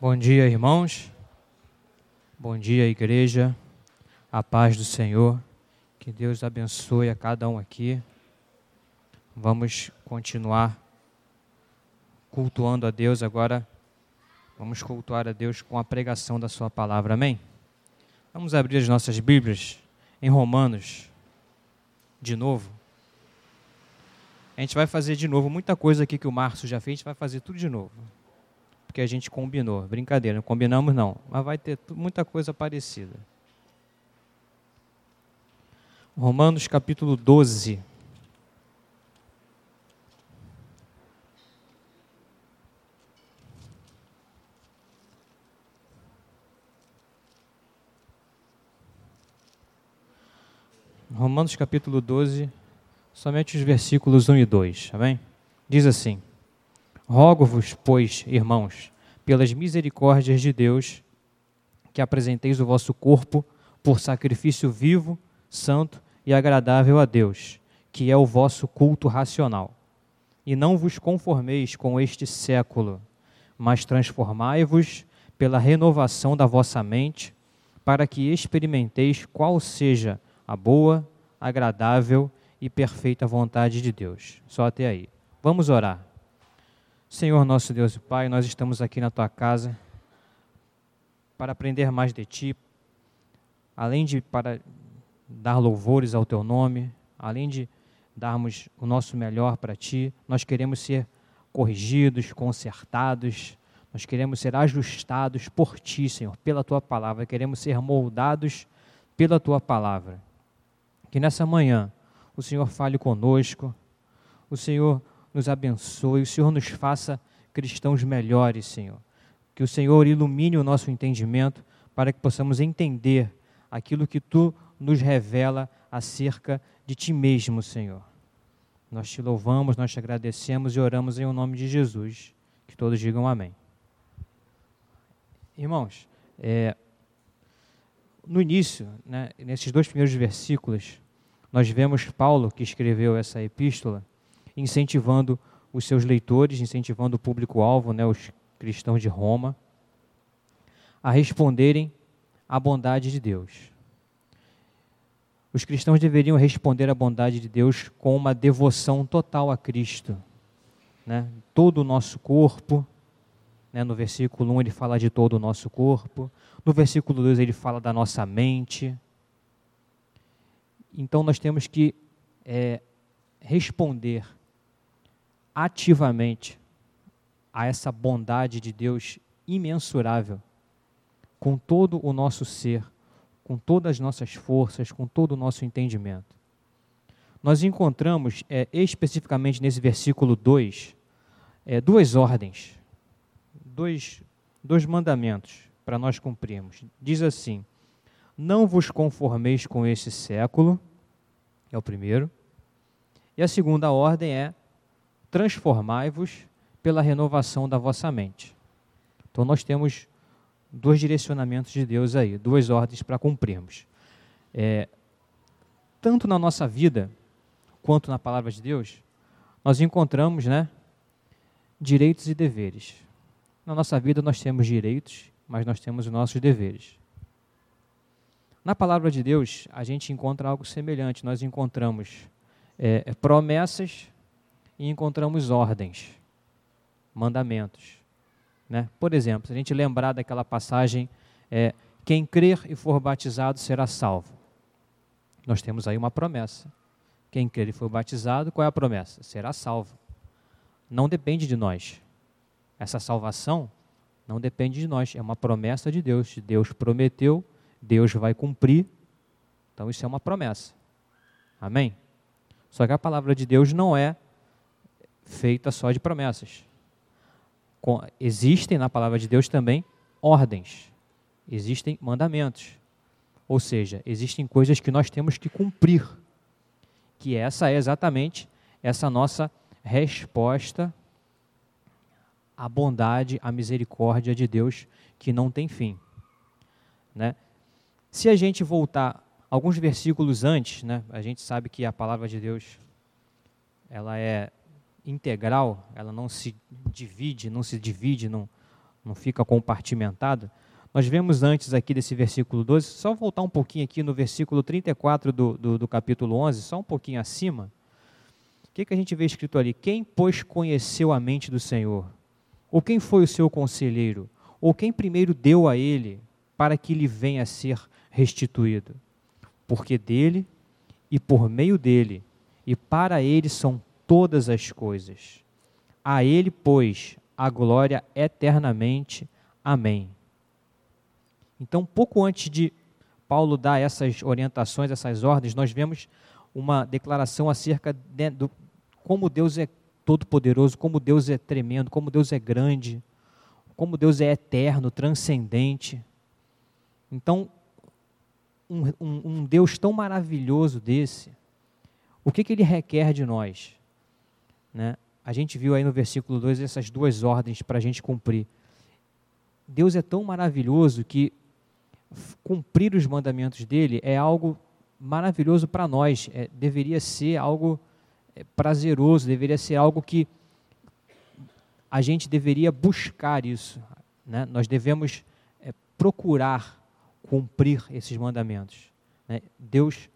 Bom dia, irmãos. Bom dia, igreja. A paz do Senhor. Que Deus abençoe a cada um aqui. Vamos continuar cultuando a Deus agora. Vamos cultuar a Deus com a pregação da Sua palavra. Amém? Vamos abrir as nossas Bíblias em Romanos, de novo. A gente vai fazer de novo muita coisa aqui que o Márcio já fez, a gente vai fazer tudo de novo porque a gente combinou. Brincadeira, não combinamos não, mas vai ter muita coisa parecida. Romanos capítulo 12. Romanos capítulo 12, somente os versículos 1 e 2, amém? Diz assim: Rogo-vos, pois, irmãos, pelas misericórdias de Deus, que apresenteis o vosso corpo por sacrifício vivo, santo e agradável a Deus, que é o vosso culto racional. E não vos conformeis com este século, mas transformai-vos pela renovação da vossa mente, para que experimenteis qual seja a boa, agradável e perfeita vontade de Deus. Só até aí. Vamos orar. Senhor nosso Deus e Pai, nós estamos aqui na tua casa para aprender mais de ti, além de para dar louvores ao teu nome, além de darmos o nosso melhor para ti, nós queremos ser corrigidos, consertados, nós queremos ser ajustados por ti, Senhor, pela tua palavra, queremos ser moldados pela tua palavra. Que nessa manhã o Senhor fale conosco, o Senhor nos abençoe, o Senhor nos faça cristãos melhores, Senhor. Que o Senhor ilumine o nosso entendimento para que possamos entender aquilo que tu nos revela acerca de ti mesmo, Senhor. Nós te louvamos, nós te agradecemos e oramos em o nome de Jesus. Que todos digam amém. Irmãos, é, no início, né, nesses dois primeiros versículos, nós vemos Paulo, que escreveu essa epístola, incentivando os seus leitores, incentivando o público-alvo, né, os cristãos de Roma, a responderem à bondade de Deus. Os cristãos deveriam responder à bondade de Deus com uma devoção total a Cristo. Né? Todo o nosso corpo, né? no versículo 1 ele fala de todo o nosso corpo, no versículo 2 ele fala da nossa mente. Então nós temos que é, responder ativamente a essa bondade de Deus imensurável, com todo o nosso ser, com todas as nossas forças, com todo o nosso entendimento. Nós encontramos é, especificamente nesse versículo 2 é, duas ordens, dois, dois mandamentos para nós cumprirmos. Diz assim: Não vos conformeis com esse século, é o primeiro. E a segunda ordem é: transformai-vos pela renovação da vossa mente. Então nós temos dois direcionamentos de Deus aí, duas ordens para cumprirmos. É, tanto na nossa vida quanto na palavra de Deus, nós encontramos, né, direitos e deveres. Na nossa vida nós temos direitos, mas nós temos os nossos deveres. Na palavra de Deus, a gente encontra algo semelhante. Nós encontramos é, promessas e encontramos ordens, mandamentos. Né? Por exemplo, se a gente lembrar daquela passagem, é, quem crer e for batizado será salvo. Nós temos aí uma promessa. Quem crer e for batizado, qual é a promessa? Será salvo. Não depende de nós. Essa salvação não depende de nós, é uma promessa de Deus. Deus prometeu, Deus vai cumprir. Então isso é uma promessa. Amém? Só que a palavra de Deus não é feita só de promessas. Com, existem na palavra de Deus também ordens, existem mandamentos. Ou seja, existem coisas que nós temos que cumprir. Que essa é exatamente essa nossa resposta à bondade, à misericórdia de Deus que não tem fim. Né? Se a gente voltar alguns versículos antes, né, a gente sabe que a palavra de Deus ela é integral, ela não se divide, não se divide num, não fica compartimentado. Nós vemos antes aqui desse versículo 12, só voltar um pouquinho aqui no versículo 34 do, do, do capítulo 11, só um pouquinho acima. O que, que a gente vê escrito ali? Quem, pois, conheceu a mente do Senhor? Ou quem foi o seu conselheiro? Ou quem primeiro deu a ele para que lhe venha a ser restituído? Porque dele e por meio dele e para ele são todas as coisas. A ele, pois, a glória eternamente. Amém. Então, pouco antes de Paulo dar essas orientações, essas ordens, nós vemos uma declaração acerca de, do como Deus é todo-poderoso, como Deus é tremendo, como Deus é grande, como Deus é eterno, transcendente. Então, um, um, um Deus tão maravilhoso desse, o que, que ele requer de nós? Né? A gente viu aí no versículo 2 essas duas ordens para a gente cumprir. Deus é tão maravilhoso que cumprir os mandamentos dele é algo maravilhoso para nós, é, deveria ser algo é, prazeroso, deveria ser algo que a gente deveria buscar isso. Né? Nós devemos é, procurar cumprir esses mandamentos. Né? Deus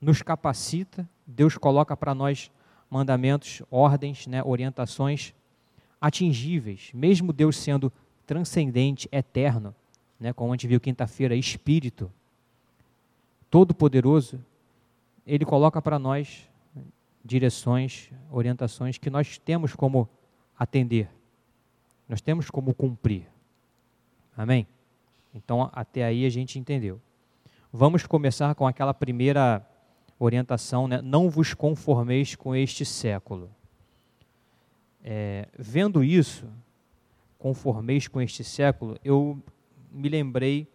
nos capacita, Deus coloca para nós mandamentos, ordens, né, orientações atingíveis, mesmo Deus sendo transcendente, eterno né, como a gente viu quinta-feira, Espírito, Todo-Poderoso, ele coloca para nós direções, orientações que nós temos como atender, nós temos como cumprir. Amém? Então, até aí a gente entendeu. Vamos começar com aquela primeira orientação, né? não vos conformeis com este século. É, vendo isso, conformeis com este século, eu me lembrei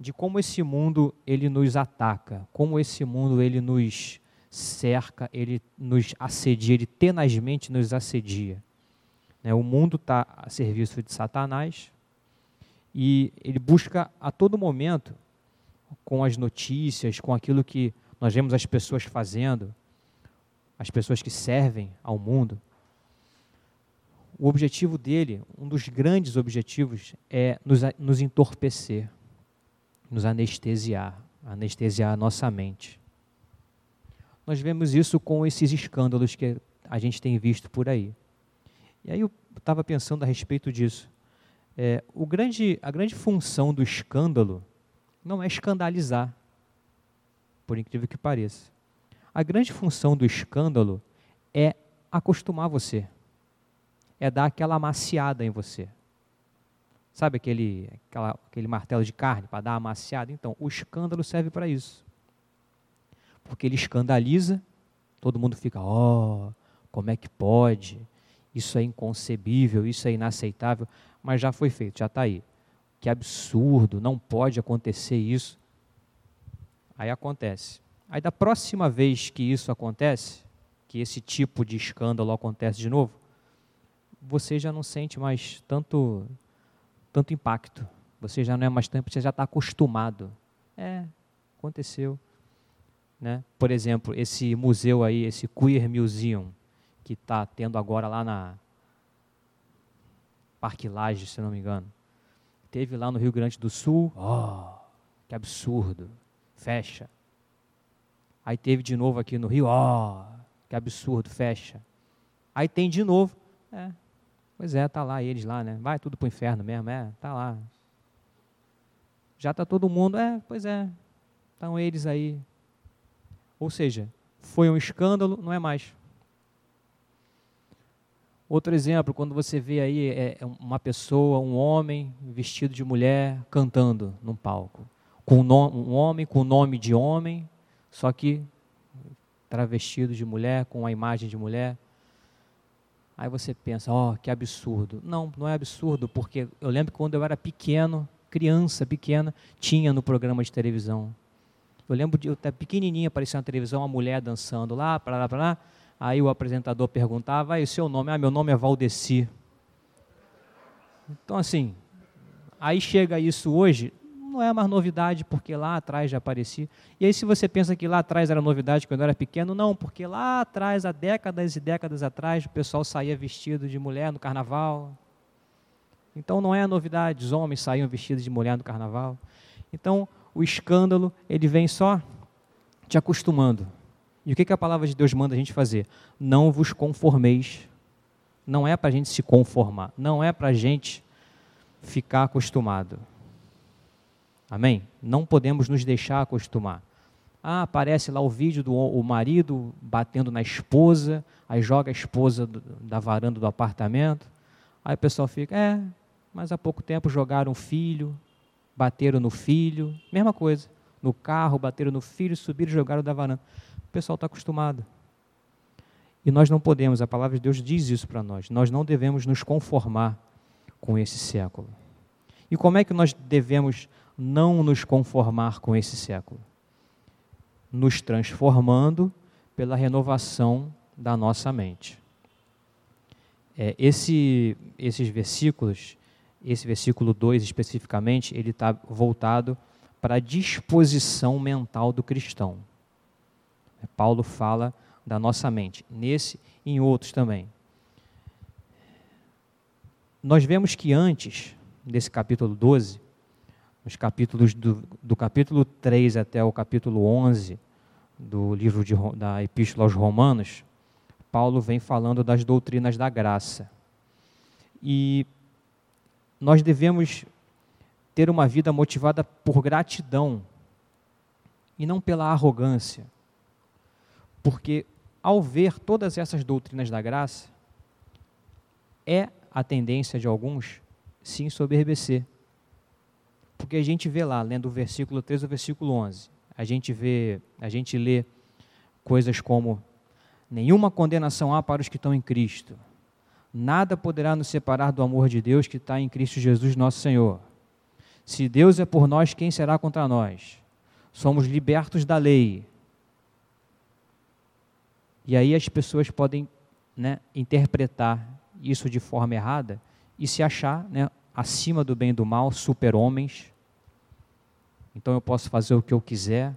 de como esse mundo ele nos ataca, como esse mundo ele nos cerca, ele nos assedia, ele tenazmente nos assedia. Né? O mundo está a serviço de Satanás e ele busca a todo momento, com as notícias, com aquilo que nós vemos as pessoas fazendo, as pessoas que servem ao mundo, o objetivo dele, um dos grandes objetivos, é nos, nos entorpecer, nos anestesiar, anestesiar a nossa mente. Nós vemos isso com esses escândalos que a gente tem visto por aí. E aí eu estava pensando a respeito disso. É, o grande, a grande função do escândalo não é escandalizar, por incrível que pareça. A grande função do escândalo é acostumar você é dar aquela amaciada em você. Sabe aquele, aquela, aquele martelo de carne para dar amaciada? Então, o escândalo serve para isso. Porque ele escandaliza, todo mundo fica, ó, oh, como é que pode? Isso é inconcebível, isso é inaceitável, mas já foi feito, já está aí. Que absurdo, não pode acontecer isso. Aí acontece. Aí da próxima vez que isso acontece, que esse tipo de escândalo acontece de novo, você já não sente mais tanto, tanto impacto. Você já não é mais tanto, você já está acostumado. É, aconteceu. Né? Por exemplo, esse museu aí, esse Queer Museum, que está tendo agora lá na Parque Laje, se não me engano. Teve lá no Rio Grande do Sul, oh, que absurdo, fecha. Aí teve de novo aqui no Rio, ó, oh, que absurdo, fecha. Aí tem de novo, é, Pois é, tá lá eles lá, né? Vai tudo para o inferno mesmo, é, tá lá. Já está todo mundo, é, pois é, estão eles aí. Ou seja, foi um escândalo, não é mais. Outro exemplo, quando você vê aí é, é uma pessoa, um homem vestido de mulher cantando num palco. Com um homem com o nome de homem, só que travestido de mulher, com a imagem de mulher. Aí você pensa, ó, oh, que absurdo. Não, não é absurdo, porque eu lembro que quando eu era pequeno, criança pequena, tinha no programa de televisão. Eu lembro de eu estar pequenininha, aparecia na televisão uma mulher dançando lá, para lá, para lá. Aí o apresentador perguntava, e o seu nome? Ah, meu nome é Valdeci. Então, assim, aí chega isso hoje, não é mais novidade, porque lá atrás já aparecia. E aí, se você pensa que lá atrás era novidade quando eu era pequeno, não, porque lá atrás, há décadas e décadas atrás, o pessoal saía vestido de mulher no carnaval. Então não é novidade, os homens saíam vestidos de mulher no carnaval. Então o escândalo, ele vem só te acostumando. E o que, que a palavra de Deus manda a gente fazer? Não vos conformeis. Não é para a gente se conformar. Não é para a gente ficar acostumado. Amém? Não podemos nos deixar acostumar. Ah, aparece lá o vídeo do o marido batendo na esposa, aí joga a esposa do, da varanda do apartamento. Aí o pessoal fica, é, mas há pouco tempo jogaram o filho, bateram no filho, mesma coisa. No carro, bateram no filho, subiram e jogaram da varanda. O pessoal está acostumado. E nós não podemos, a palavra de Deus diz isso para nós. Nós não devemos nos conformar com esse século. E como é que nós devemos não nos conformar com esse século? Nos transformando pela renovação da nossa mente. É, esse, esses versículos, esse versículo 2 especificamente, ele está voltado para a disposição mental do cristão. Paulo fala da nossa mente, nesse e em outros também. Nós vemos que antes desse capítulo 12, nos capítulos do, do capítulo 3 até o capítulo 11 do livro de, da Epístola aos Romanos, Paulo vem falando das doutrinas da graça. E nós devemos ter uma vida motivada por gratidão e não pela arrogância. Porque ao ver todas essas doutrinas da graça, é a tendência de alguns se ensoberbecer. Porque a gente vê lá, lendo o versículo 3 ao versículo 11, a gente vê, a gente lê coisas como nenhuma condenação há para os que estão em Cristo. Nada poderá nos separar do amor de Deus que está em Cristo Jesus, nosso Senhor. Se Deus é por nós, quem será contra nós? Somos libertos da lei. E aí as pessoas podem né, interpretar isso de forma errada e se achar né, acima do bem e do mal, super-homens. Então eu posso fazer o que eu quiser,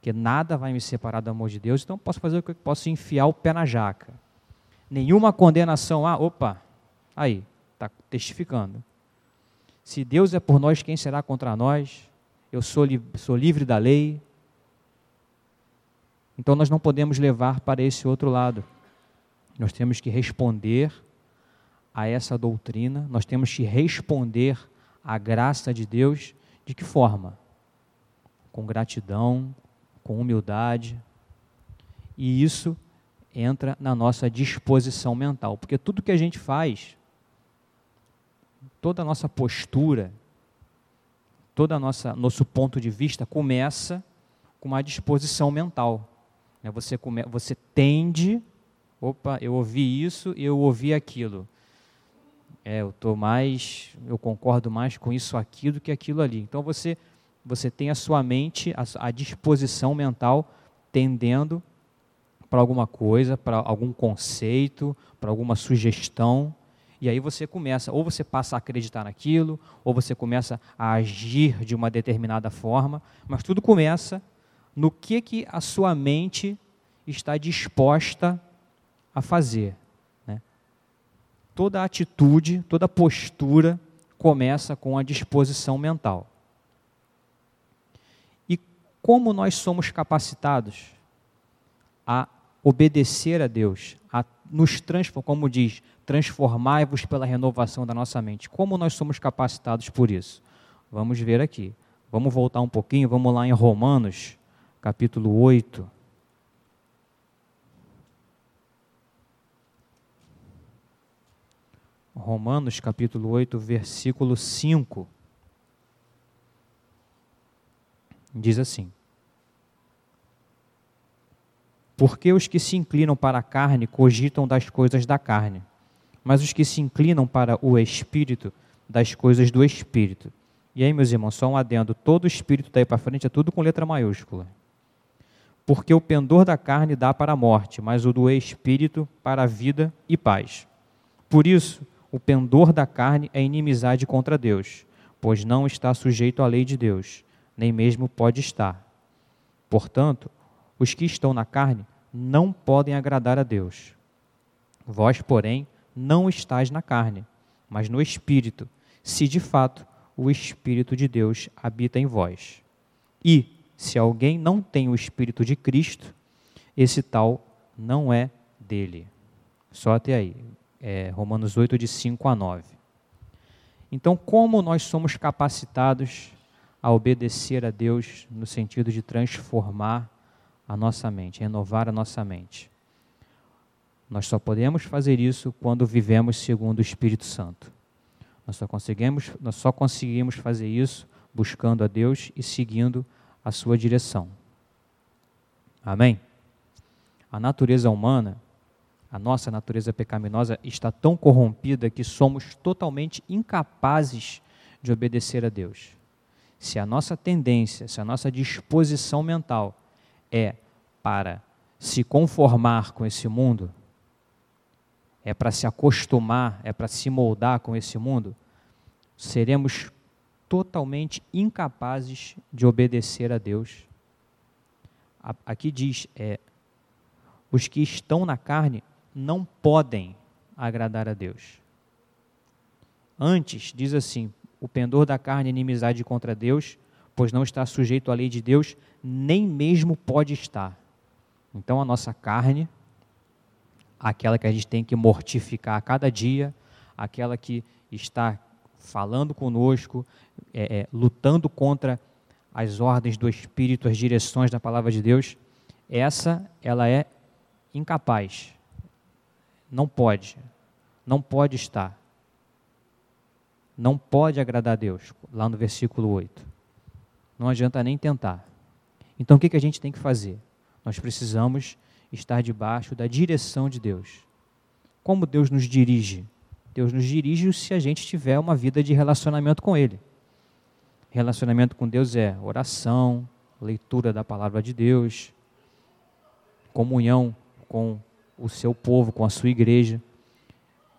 que nada vai me separar do amor de Deus, então eu posso fazer o que eu posso enfiar o pé na jaca. Nenhuma condenação, ah, opa, aí, está testificando. Se Deus é por nós, quem será contra nós? Eu sou, li sou livre da lei. Então nós não podemos levar para esse outro lado. Nós temos que responder a essa doutrina, nós temos que responder à graça de Deus de que forma? Com gratidão, com humildade. E isso entra na nossa disposição mental, porque tudo que a gente faz toda a nossa postura, todo nossa nosso ponto de vista começa com uma disposição mental. Né? Você, come, você tende, opa, eu ouvi isso eu ouvi aquilo. É, eu tô mais, eu concordo mais com isso aqui do que aquilo ali. Então você você tem a sua mente, a, a disposição mental tendendo para alguma coisa, para algum conceito, para alguma sugestão. E aí você começa, ou você passa a acreditar naquilo, ou você começa a agir de uma determinada forma, mas tudo começa no que, que a sua mente está disposta a fazer. Toda atitude, toda postura começa com a disposição mental. E como nós somos capacitados a obedecer a Deus, a nos transformar, como diz, transformai-vos pela renovação da nossa mente. Como nós somos capacitados por isso? Vamos ver aqui. Vamos voltar um pouquinho, vamos lá em Romanos, capítulo 8. Romanos, capítulo 8, versículo 5. Diz assim: Porque os que se inclinam para a carne cogitam das coisas da carne, mas os que se inclinam para o espírito, das coisas do espírito. E aí, meus irmãos, só um adendo: todo espírito daí para frente é tudo com letra maiúscula. Porque o pendor da carne dá para a morte, mas o do espírito para a vida e paz. Por isso, o pendor da carne é inimizade contra Deus, pois não está sujeito à lei de Deus, nem mesmo pode estar. Portanto, os que estão na carne não podem agradar a Deus. Vós, porém, não estáis na carne, mas no espírito, se de fato o Espírito de Deus habita em vós. E, se alguém não tem o Espírito de Cristo, esse tal não é dele. Só até aí. É, Romanos 8, de 5 a 9. Então, como nós somos capacitados a obedecer a Deus no sentido de transformar a nossa mente, renovar a nossa mente? Nós só podemos fazer isso quando vivemos segundo o Espírito Santo. Nós só conseguimos, nós só conseguimos fazer isso buscando a Deus e seguindo a sua direção. Amém? A natureza humana a nossa natureza pecaminosa está tão corrompida que somos totalmente incapazes de obedecer a Deus. Se a nossa tendência, se a nossa disposição mental é para se conformar com esse mundo, é para se acostumar, é para se moldar com esse mundo, seremos totalmente incapazes de obedecer a Deus. Aqui diz: é, os que estão na carne não podem agradar a Deus. Antes, diz assim: o pendor da carne é inimizade contra Deus, pois não está sujeito à lei de Deus, nem mesmo pode estar. Então, a nossa carne, aquela que a gente tem que mortificar a cada dia, aquela que está falando conosco, é, é, lutando contra as ordens do Espírito, as direções da palavra de Deus, essa ela é incapaz não pode. Não pode estar. Não pode agradar a Deus, lá no versículo 8. Não adianta nem tentar. Então o que, que a gente tem que fazer? Nós precisamos estar debaixo da direção de Deus. Como Deus nos dirige? Deus nos dirige se a gente tiver uma vida de relacionamento com Ele. Relacionamento com Deus é oração, leitura da palavra de Deus, comunhão com o seu povo, com a sua igreja.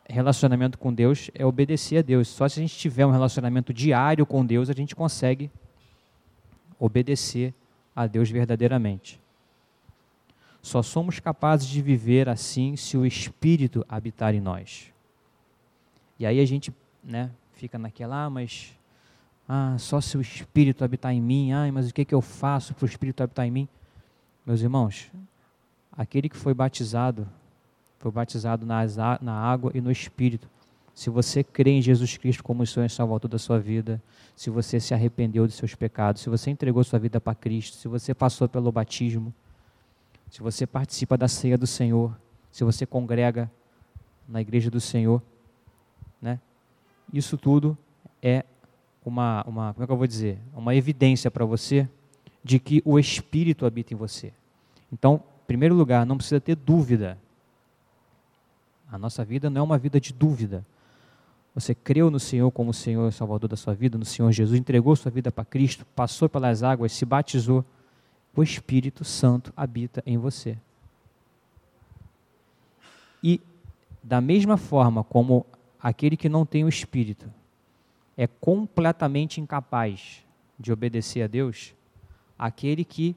Relacionamento com Deus é obedecer a Deus. Só se a gente tiver um relacionamento diário com Deus, a gente consegue obedecer a Deus verdadeiramente. Só somos capazes de viver assim se o Espírito habitar em nós. E aí a gente né, fica naquela, ah, mas ah, só se o Espírito habitar em mim, ah, mas o que, que eu faço para o Espírito habitar em mim? Meus irmãos, aquele que foi batizado, foi batizado na água e no Espírito. Se você crê em Jesus Cristo como o Senhor e Salvador da sua vida, se você se arrependeu dos seus pecados, se você entregou sua vida para Cristo, se você passou pelo batismo, se você participa da ceia do Senhor, se você congrega na igreja do Senhor, né? Isso tudo é uma, uma como é que eu vou dizer, uma evidência para você de que o Espírito habita em você. Então, primeiro lugar, não precisa ter dúvida. A nossa vida não é uma vida de dúvida. Você creu no Senhor como o Senhor Salvador da sua vida, no Senhor Jesus, entregou sua vida para Cristo, passou pelas águas, se batizou. O Espírito Santo habita em você. E, da mesma forma como aquele que não tem o Espírito é completamente incapaz de obedecer a Deus, aquele que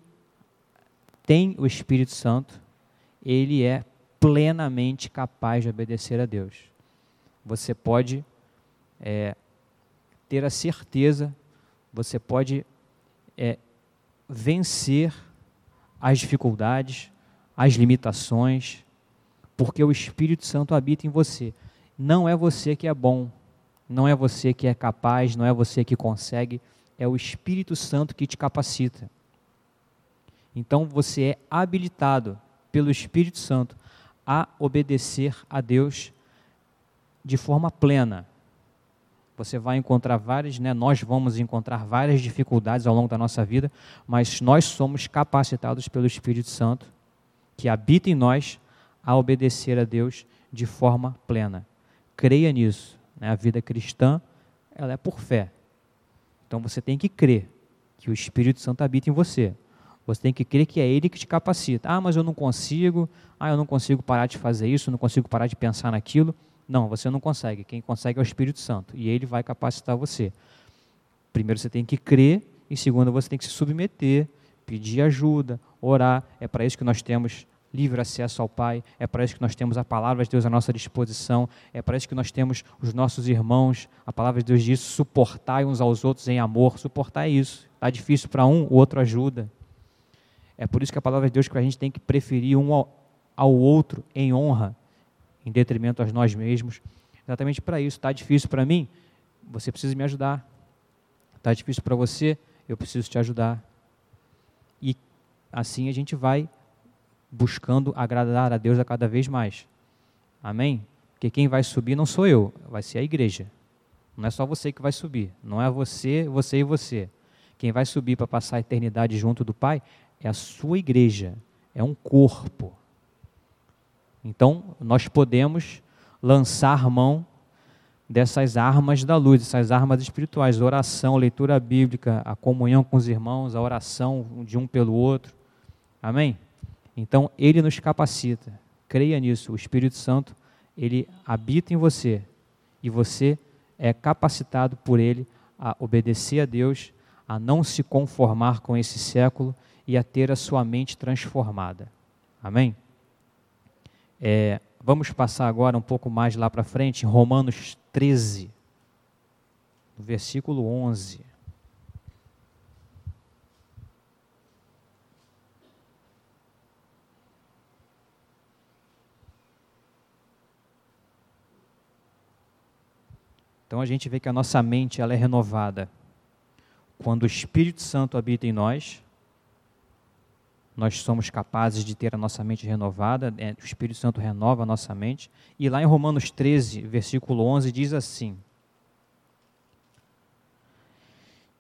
tem o Espírito Santo, ele é plenamente capaz de obedecer a Deus. Você pode é, ter a certeza, você pode é, vencer as dificuldades, as limitações, porque o Espírito Santo habita em você. Não é você que é bom, não é você que é capaz, não é você que consegue, é o Espírito Santo que te capacita. Então você é habilitado pelo Espírito Santo a obedecer a Deus de forma plena. Você vai encontrar várias, né, nós vamos encontrar várias dificuldades ao longo da nossa vida, mas nós somos capacitados pelo Espírito Santo, que habita em nós, a obedecer a Deus de forma plena. Creia nisso. Né? A vida cristã ela é por fé. Então você tem que crer que o Espírito Santo habita em você. Você tem que crer que é Ele que te capacita. Ah, mas eu não consigo. Ah, eu não consigo parar de fazer isso, não consigo parar de pensar naquilo. Não, você não consegue. Quem consegue é o Espírito Santo. E Ele vai capacitar você. Primeiro você tem que crer, e segundo você tem que se submeter, pedir ajuda, orar. É para isso que nós temos livre acesso ao Pai, é para isso que nós temos a palavra de Deus à nossa disposição, é para isso que nós temos os nossos irmãos. A palavra de Deus diz: suportai uns aos outros em amor. Suportar é isso. Está difícil para um, o outro ajuda. É por isso que a palavra de Deus que a gente tem que preferir um ao, ao outro em honra, em detrimento a nós mesmos. Exatamente para isso. Está difícil para mim? Você precisa me ajudar. Está difícil para você? Eu preciso te ajudar. E assim a gente vai buscando agradar a Deus a cada vez mais. Amém? Porque quem vai subir não sou eu, vai ser a igreja. Não é só você que vai subir. Não é você, você e você. Quem vai subir para passar a eternidade junto do Pai é a sua igreja. É um corpo. Então, nós podemos lançar mão dessas armas da luz, dessas armas espirituais, oração, leitura bíblica, a comunhão com os irmãos, a oração de um pelo outro. Amém? Então, ele nos capacita. Creia nisso. O Espírito Santo, ele habita em você e você é capacitado por ele a obedecer a Deus, a não se conformar com esse século e a ter a sua mente transformada. Amém? É, vamos passar agora um pouco mais lá para frente, em Romanos 13, versículo 11. Então a gente vê que a nossa mente ela é renovada quando o Espírito Santo habita em nós. Nós somos capazes de ter a nossa mente renovada, é, o Espírito Santo renova a nossa mente. E lá em Romanos 13, versículo 11, diz assim: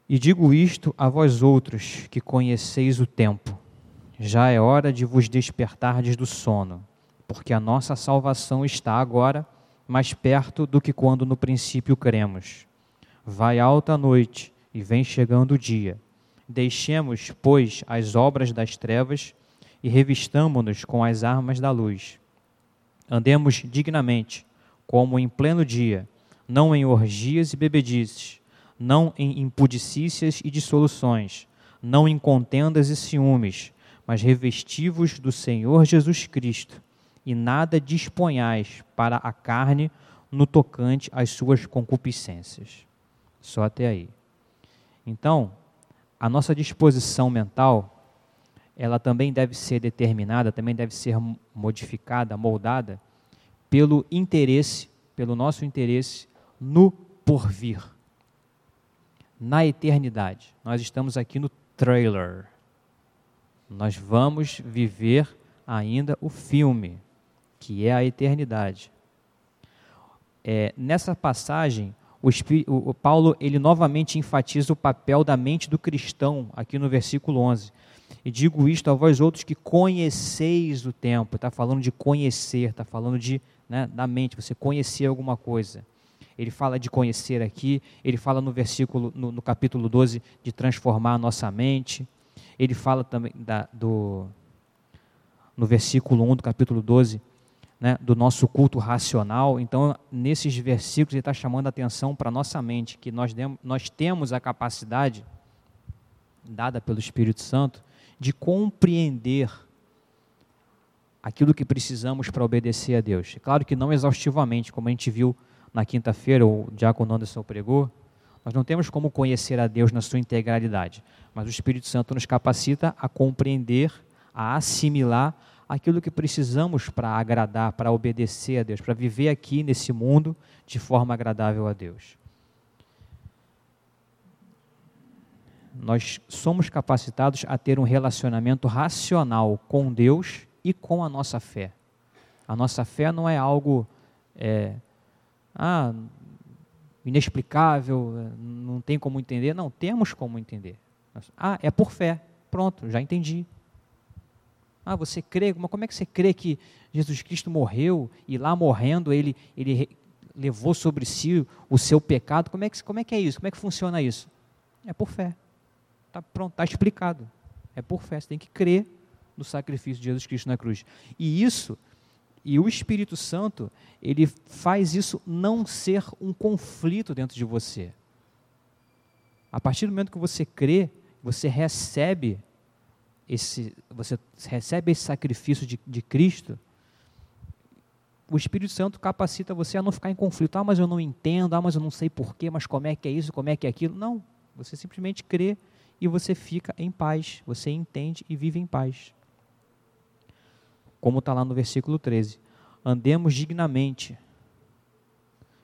E digo isto a vós outros que conheceis o tempo, já é hora de vos despertardes do sono, porque a nossa salvação está agora mais perto do que quando no princípio cremos. Vai alta a noite e vem chegando o dia. Deixemos, pois, as obras das trevas e revistamo-nos com as armas da luz. Andemos dignamente, como em pleno dia, não em orgias e bebedices, não em impudicícias e dissoluções, não em contendas e ciúmes, mas revestivos do Senhor Jesus Cristo e nada disponhais para a carne no tocante às suas concupiscências. Só até aí. Então, a nossa disposição mental, ela também deve ser determinada, também deve ser modificada, moldada pelo interesse, pelo nosso interesse no porvir, na eternidade. Nós estamos aqui no trailer. Nós vamos viver ainda o filme que é a eternidade. É, nessa passagem, o, o, Paulo ele novamente enfatiza o papel da mente do cristão, aqui no versículo 11. E digo isto a vós outros que conheceis o tempo. Está falando de conhecer, está falando de né, da mente, você conhecer alguma coisa. Ele fala de conhecer aqui, ele fala no versículo, no, no capítulo 12, de transformar a nossa mente. Ele fala também da, do, no versículo 1 do capítulo 12, né, do nosso culto racional. Então, nesses versículos, ele está chamando a atenção para a nossa mente, que nós, nós temos a capacidade, dada pelo Espírito Santo, de compreender aquilo que precisamos para obedecer a Deus. Claro que não exaustivamente, como a gente viu na quinta-feira, o Diácono Anderson pregou, nós não temos como conhecer a Deus na sua integralidade, mas o Espírito Santo nos capacita a compreender, a assimilar aquilo que precisamos para agradar, para obedecer a Deus, para viver aqui nesse mundo de forma agradável a Deus. Nós somos capacitados a ter um relacionamento racional com Deus e com a nossa fé. A nossa fé não é algo é, ah, inexplicável, não tem como entender. Não, temos como entender. Ah, é por fé. Pronto, já entendi. Ah, você crê? Como é que você crê que Jesus Cristo morreu e lá morrendo ele, ele levou sobre si o seu pecado? Como é, que, como é que é isso? Como é que funciona isso? É por fé. Está pronto, está explicado. É por fé. Você tem que crer no sacrifício de Jesus Cristo na cruz. E isso, e o Espírito Santo, ele faz isso não ser um conflito dentro de você. A partir do momento que você crê, você recebe esse, você recebe esse sacrifício de, de Cristo, o Espírito Santo capacita você a não ficar em conflito. Ah, mas eu não entendo, ah, mas eu não sei porquê, mas como é que é isso, como é que é aquilo. Não, você simplesmente crê e você fica em paz, você entende e vive em paz. Como está lá no versículo 13. Andemos dignamente.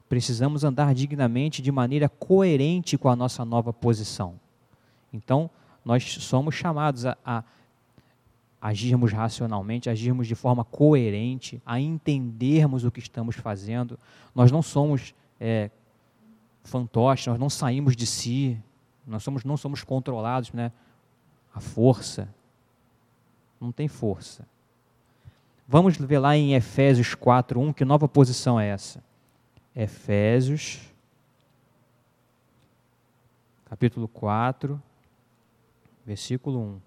Precisamos andar dignamente de maneira coerente com a nossa nova posição. Então, nós somos chamados a, a agirmos racionalmente, agirmos de forma coerente, a entendermos o que estamos fazendo. Nós não somos é, fantoches, nós não saímos de si, nós somos, não somos controlados, né? A força. Não tem força. Vamos ver lá em Efésios 4:1, que nova posição é essa? Efésios capítulo 4, versículo 1.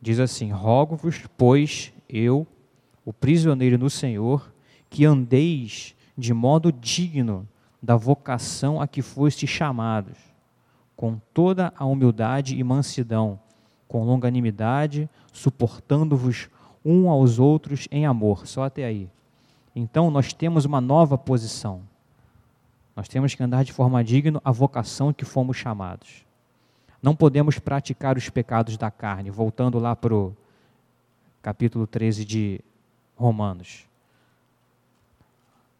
Diz assim: Rogo-vos, pois, eu, o prisioneiro no Senhor, que andeis de modo digno da vocação a que foste chamados, com toda a humildade e mansidão, com longanimidade, suportando-vos um aos outros em amor. Só até aí. Então nós temos uma nova posição. Nós temos que andar de forma digna a vocação que fomos chamados. Não podemos praticar os pecados da carne, voltando lá para o capítulo 13 de Romanos.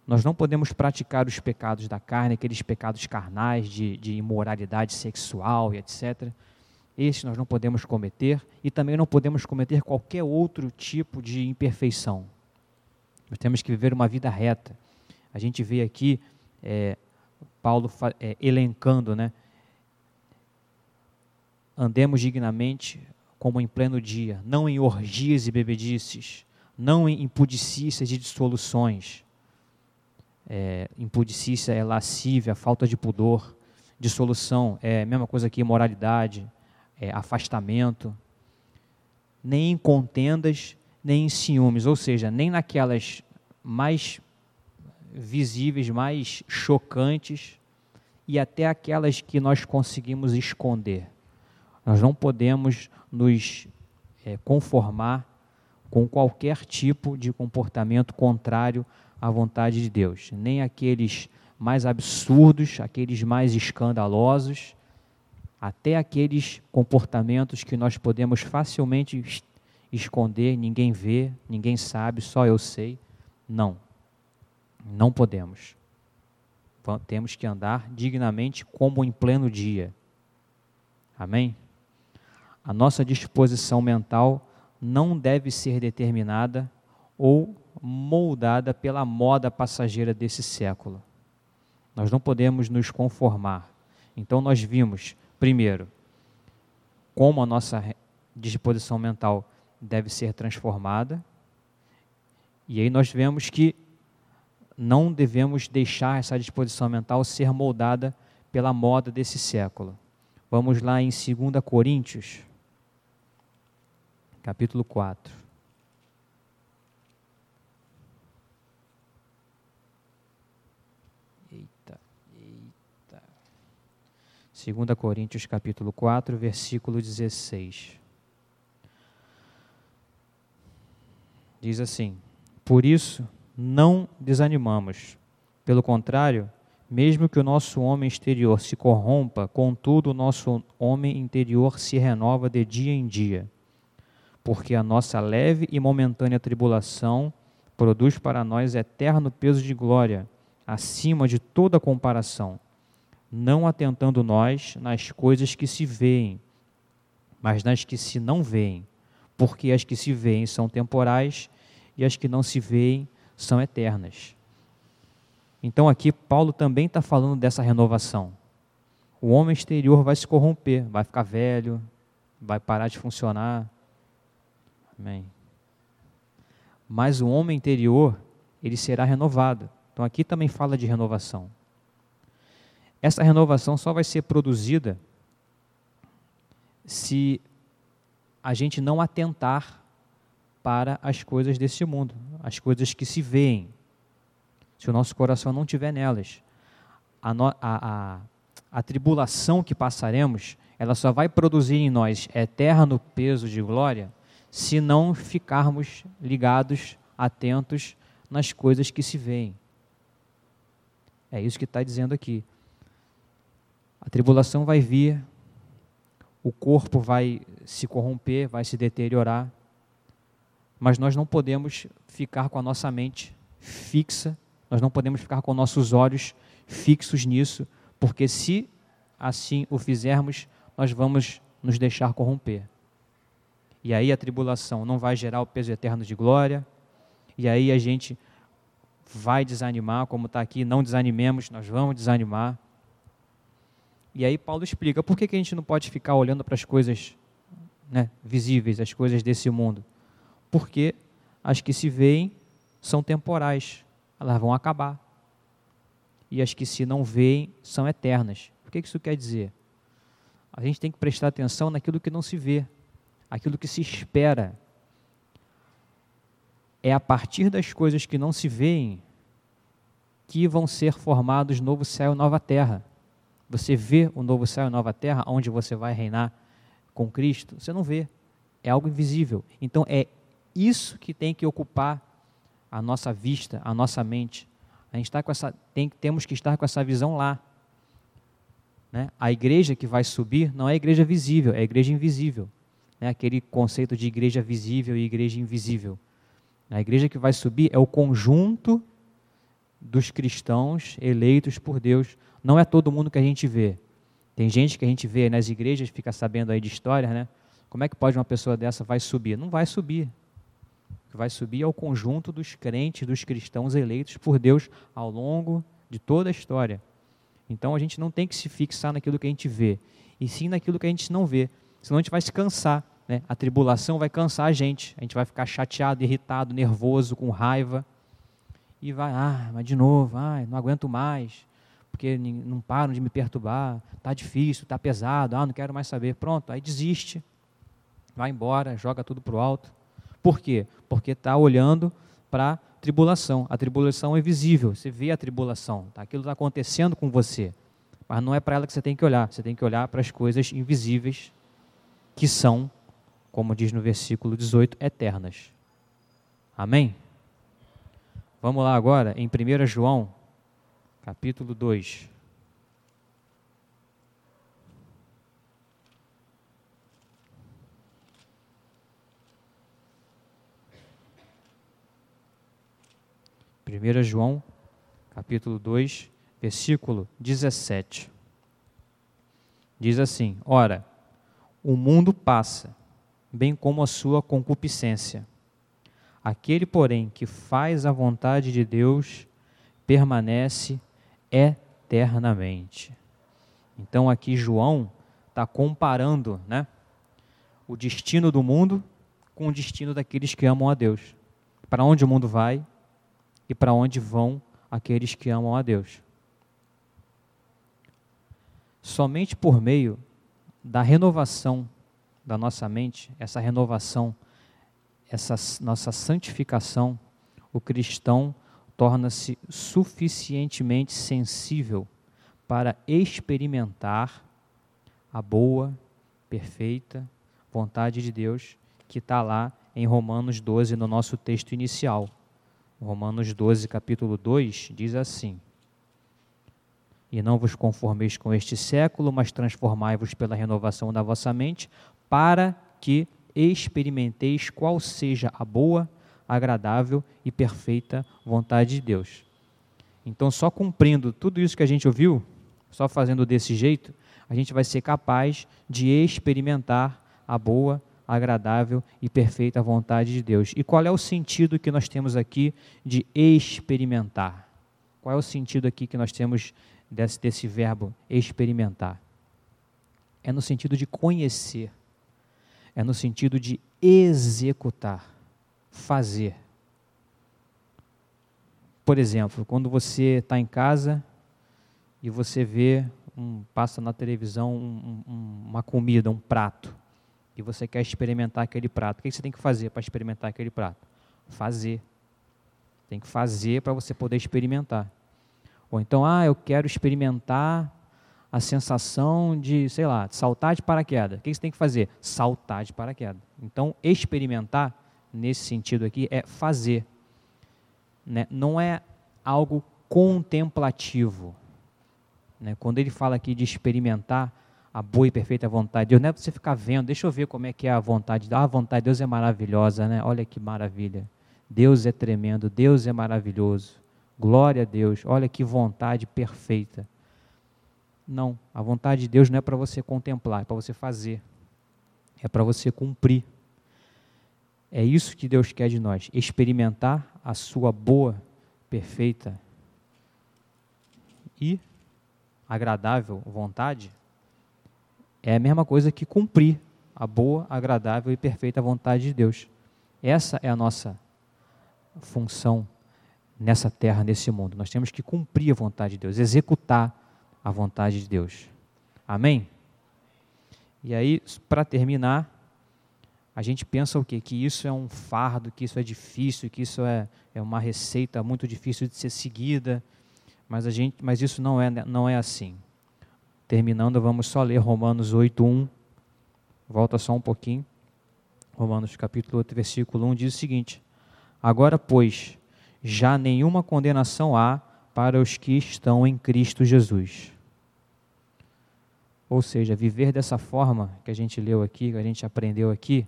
Nós não podemos praticar os pecados da carne, aqueles pecados carnais de, de imoralidade sexual e etc. Esses nós não podemos cometer e também não podemos cometer qualquer outro tipo de imperfeição. Nós temos que viver uma vida reta. A gente vê aqui é, Paulo é, elencando, né? Andemos dignamente como em pleno dia, não em orgias e bebedices, não em impudicícias e dissoluções. É, impudicícia é lascívia, falta de pudor. Dissolução é a mesma coisa que imoralidade, é afastamento. Nem em contendas, nem em ciúmes, ou seja, nem naquelas mais visíveis, mais chocantes e até aquelas que nós conseguimos esconder. Nós não podemos nos é, conformar com qualquer tipo de comportamento contrário à vontade de Deus, nem aqueles mais absurdos, aqueles mais escandalosos, até aqueles comportamentos que nós podemos facilmente esconder, ninguém vê, ninguém sabe, só eu sei. Não, não podemos. Temos que andar dignamente como em pleno dia. Amém? A nossa disposição mental não deve ser determinada ou moldada pela moda passageira desse século. Nós não podemos nos conformar. Então, nós vimos, primeiro, como a nossa disposição mental deve ser transformada. E aí nós vemos que não devemos deixar essa disposição mental ser moldada pela moda desse século. Vamos lá em 2 Coríntios, capítulo 4. Eita, eita. 2 Coríntios, capítulo 4, versículo 16. Diz assim: Por isso, não desanimamos. Pelo contrário, mesmo que o nosso homem exterior se corrompa, contudo, o nosso homem interior se renova de dia em dia porque a nossa leve e momentânea tribulação produz para nós eterno peso de glória, acima de toda comparação, não atentando nós nas coisas que se veem, mas nas que se não veem, porque as que se veem são temporais e as que não se veem são eternas. Então aqui Paulo também está falando dessa renovação. O homem exterior vai se corromper, vai ficar velho, vai parar de funcionar, Amém. Mas o homem interior, ele será renovado. Então aqui também fala de renovação. Essa renovação só vai ser produzida se a gente não atentar para as coisas desse mundo, as coisas que se veem, se o nosso coração não estiver nelas. a, a, a, a tribulação que passaremos, ela só vai produzir em nós eterno peso de glória se não ficarmos ligados, atentos nas coisas que se veem. É isso que está dizendo aqui. A tribulação vai vir, o corpo vai se corromper, vai se deteriorar, mas nós não podemos ficar com a nossa mente fixa, nós não podemos ficar com nossos olhos fixos nisso, porque se assim o fizermos, nós vamos nos deixar corromper. E aí a tribulação não vai gerar o peso eterno de glória, e aí a gente vai desanimar, como está aqui, não desanimemos, nós vamos desanimar. E aí Paulo explica por que, que a gente não pode ficar olhando para as coisas né, visíveis, as coisas desse mundo. Porque as que se veem são temporais, elas vão acabar. E as que se não veem são eternas. O que isso quer dizer? A gente tem que prestar atenção naquilo que não se vê, aquilo que se espera. É a partir das coisas que não se veem que vão ser formados novo céu e nova terra. Você vê o novo céu e nova terra, onde você vai reinar com Cristo? Você não vê. É algo invisível. Então é isso que tem que ocupar a nossa vista, a nossa mente. A gente está com essa, tem, temos que estar com essa visão lá. Né? A igreja que vai subir não é a igreja visível, é a igreja invisível. Né? Aquele conceito de igreja visível e igreja invisível. A igreja que vai subir é o conjunto dos cristãos eleitos por Deus. Não é todo mundo que a gente vê. Tem gente que a gente vê nas igrejas, fica sabendo aí de histórias, né? Como é que pode uma pessoa dessa vai subir? Não vai subir. Vai subir é o conjunto dos crentes, dos cristãos eleitos por Deus ao longo de toda a história. Então a gente não tem que se fixar naquilo que a gente vê, e sim naquilo que a gente não vê. Senão a gente vai se cansar. Né? A tribulação vai cansar a gente. A gente vai ficar chateado, irritado, nervoso, com raiva e vai, ah, mas de novo, ah, não aguento mais, porque não param de me perturbar, tá difícil, tá pesado, ah, não quero mais saber. Pronto, aí desiste, vai embora, joga tudo para o alto. Por quê? Porque está olhando para a tribulação. A tribulação é visível, você vê a tribulação, tá? aquilo está acontecendo com você. Mas não é para ela que você tem que olhar, você tem que olhar para as coisas invisíveis que são, como diz no versículo 18, eternas. Amém? Vamos lá agora em 1 João, capítulo 2. Primeira João, capítulo 2, versículo 17. Diz assim: Ora, o mundo passa, bem como a sua concupiscência Aquele, porém, que faz a vontade de Deus permanece eternamente. Então aqui João está comparando né, o destino do mundo com o destino daqueles que amam a Deus. Para onde o mundo vai e para onde vão aqueles que amam a Deus. Somente por meio da renovação da nossa mente, essa renovação essa nossa santificação, o cristão torna-se suficientemente sensível para experimentar a boa, perfeita vontade de Deus que está lá em Romanos 12, no nosso texto inicial. Romanos 12, capítulo 2, diz assim: E não vos conformeis com este século, mas transformai-vos pela renovação da vossa mente, para que experimenteis qual seja a boa, agradável e perfeita vontade de Deus. Então, só cumprindo tudo isso que a gente ouviu, só fazendo desse jeito, a gente vai ser capaz de experimentar a boa, agradável e perfeita vontade de Deus. E qual é o sentido que nós temos aqui de experimentar? Qual é o sentido aqui que nós temos desse, desse verbo experimentar? É no sentido de conhecer é no sentido de executar, fazer. Por exemplo, quando você está em casa e você vê, um, passa na televisão um, um, uma comida, um prato, e você quer experimentar aquele prato, o que você tem que fazer para experimentar aquele prato? Fazer. Tem que fazer para você poder experimentar. Ou então, ah, eu quero experimentar a sensação de, sei lá, saltar de paraquedas. O que você tem que fazer? Saltar de paraquedas. Então, experimentar, nesse sentido aqui, é fazer. Né? Não é algo contemplativo. Né? Quando ele fala aqui de experimentar a boa e perfeita vontade de Deus, não é você ficar vendo, deixa eu ver como é que é a vontade. Ah, a vontade de Deus é maravilhosa, né? Olha que maravilha. Deus é tremendo, Deus é maravilhoso. Glória a Deus, olha que vontade perfeita. Não, a vontade de Deus não é para você contemplar, é para você fazer. É para você cumprir. É isso que Deus quer de nós, experimentar a sua boa, perfeita e agradável vontade é a mesma coisa que cumprir a boa, agradável e perfeita vontade de Deus. Essa é a nossa função nessa terra, nesse mundo. Nós temos que cumprir a vontade de Deus, executar a vontade de Deus. Amém? E aí, para terminar, a gente pensa o quê? Que isso é um fardo, que isso é difícil, que isso é, é uma receita muito difícil de ser seguida, mas, a gente, mas isso não é, não é assim. Terminando, vamos só ler Romanos 8.1, volta só um pouquinho. Romanos capítulo 8, versículo 1 diz o seguinte: Agora, pois, já nenhuma condenação há para os que estão em Cristo Jesus. Ou seja, viver dessa forma que a gente leu aqui, que a gente aprendeu aqui,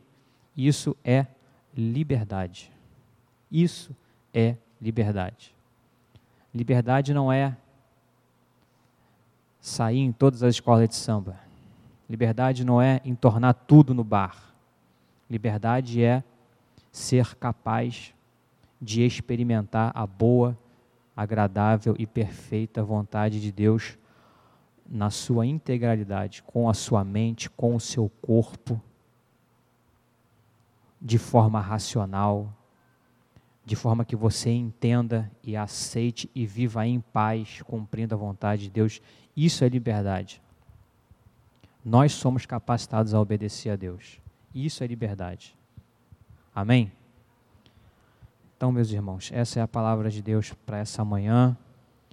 isso é liberdade. Isso é liberdade. Liberdade não é sair em todas as escolas de samba. Liberdade não é entornar tudo no bar. Liberdade é ser capaz de experimentar a boa, agradável e perfeita vontade de Deus na sua integralidade, com a sua mente, com o seu corpo, de forma racional, de forma que você entenda e aceite e viva em paz, cumprindo a vontade de Deus. Isso é liberdade. Nós somos capacitados a obedecer a Deus. Isso é liberdade. Amém? Então, meus irmãos, essa é a palavra de Deus para essa manhã.